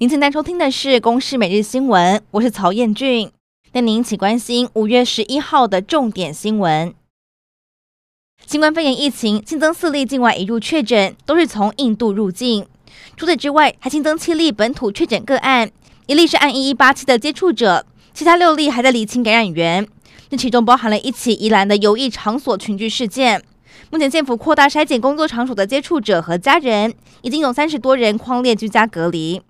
您正在收听的是《公视每日新闻》，我是曹彦俊，带您一起关心五月十一号的重点新闻。新冠肺炎疫情新增四例境外移入确诊，都是从印度入境。除此之外，还新增七例本土确诊个案，一例是案一一八七的接触者，其他六例还在厘清感染源。这其中包含了一起宜兰的游艺场所群聚事件。目前政府扩大筛检工作场所的接触者和家人，已经有三十多人匡列居家隔离。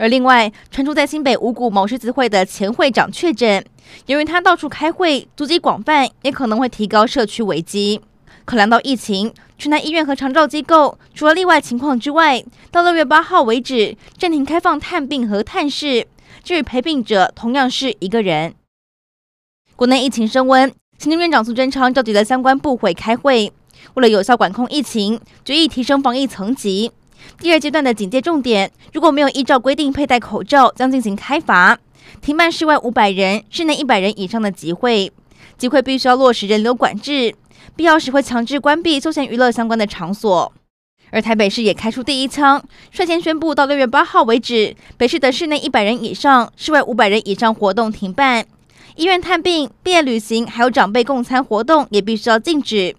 而另外传出在新北五股某狮子会的前会长确诊，由于他到处开会，足迹广泛，也可能会提高社区危机。考量到疫情，全台医院和长照机构除了例外情况之外，到六月八号为止暂停开放探病和探视，至于陪病者同样是一个人。国内疫情升温，行政院长苏贞昌召集了相关部会开会，为了有效管控疫情，决议提升防疫层级。第二阶段的警戒重点，如果没有依照规定佩戴口罩，将进行开罚，停办室外五百人、室内一百人以上的集会，集会必须要落实人流管制，必要时会强制关闭休闲娱乐相关的场所。而台北市也开出第一枪，率先宣布到六月八号为止，北市的室内一百人以上、室外五百人以上活动停办，医院探病、毕业旅行还有长辈共餐活动也必须要禁止。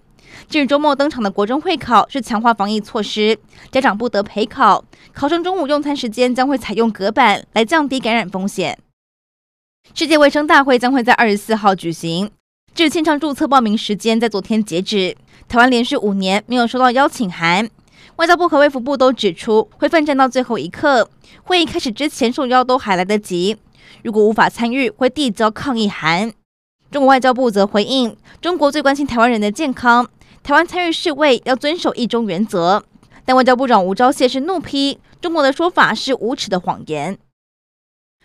近日周末登场的国中会考是强化防疫措施，家长不得陪考，考生中午用餐时间将会采用隔板来降低感染风险。世界卫生大会将会在二十四号举行，至于线上注册报名时间在昨天截止。台湾连续五年没有收到邀请函，外交部和卫福部都指出会奋战到最后一刻，会议开始之前受邀都还来得及，如果无法参与会递交抗议函。中国外交部则回应，中国最关心台湾人的健康。台湾参与世卫要遵守一中原则，但外交部长吴钊燮是怒批中国的说法是无耻的谎言。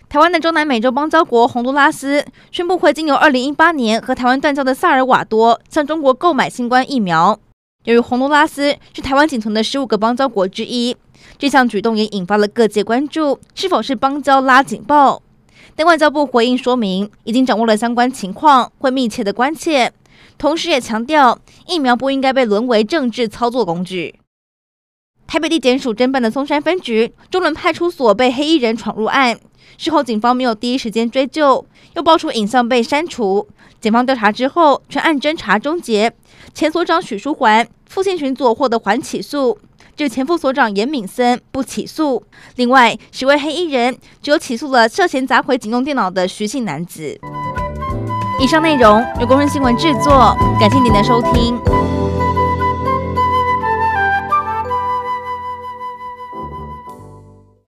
台湾的中南美洲邦交国洪都拉斯宣布，会经由二零一八年和台湾断交的萨尔瓦多向中国购买新冠疫苗。由于洪都拉斯是台湾仅存的十五个邦交国之一，这项举动也引发了各界关注，是否是邦交拉警报？但外交部回应说明，已经掌握了相关情况，会密切的关切。同时也强调，疫苗不应该被沦为政治操作工具。台北地检署侦办的松山分局中仑派出所被黑衣人闯入案，事后警方没有第一时间追究，又爆出影像被删除。警方调查之后，全案侦查终结。前所长许书桓、副县巡佐获得缓起诉，至前副所长严敏森不起诉。另外十位黑衣人只有起诉了涉嫌砸毁警用电脑的徐姓男子。以上内容由工人新闻制作，感谢您的收听。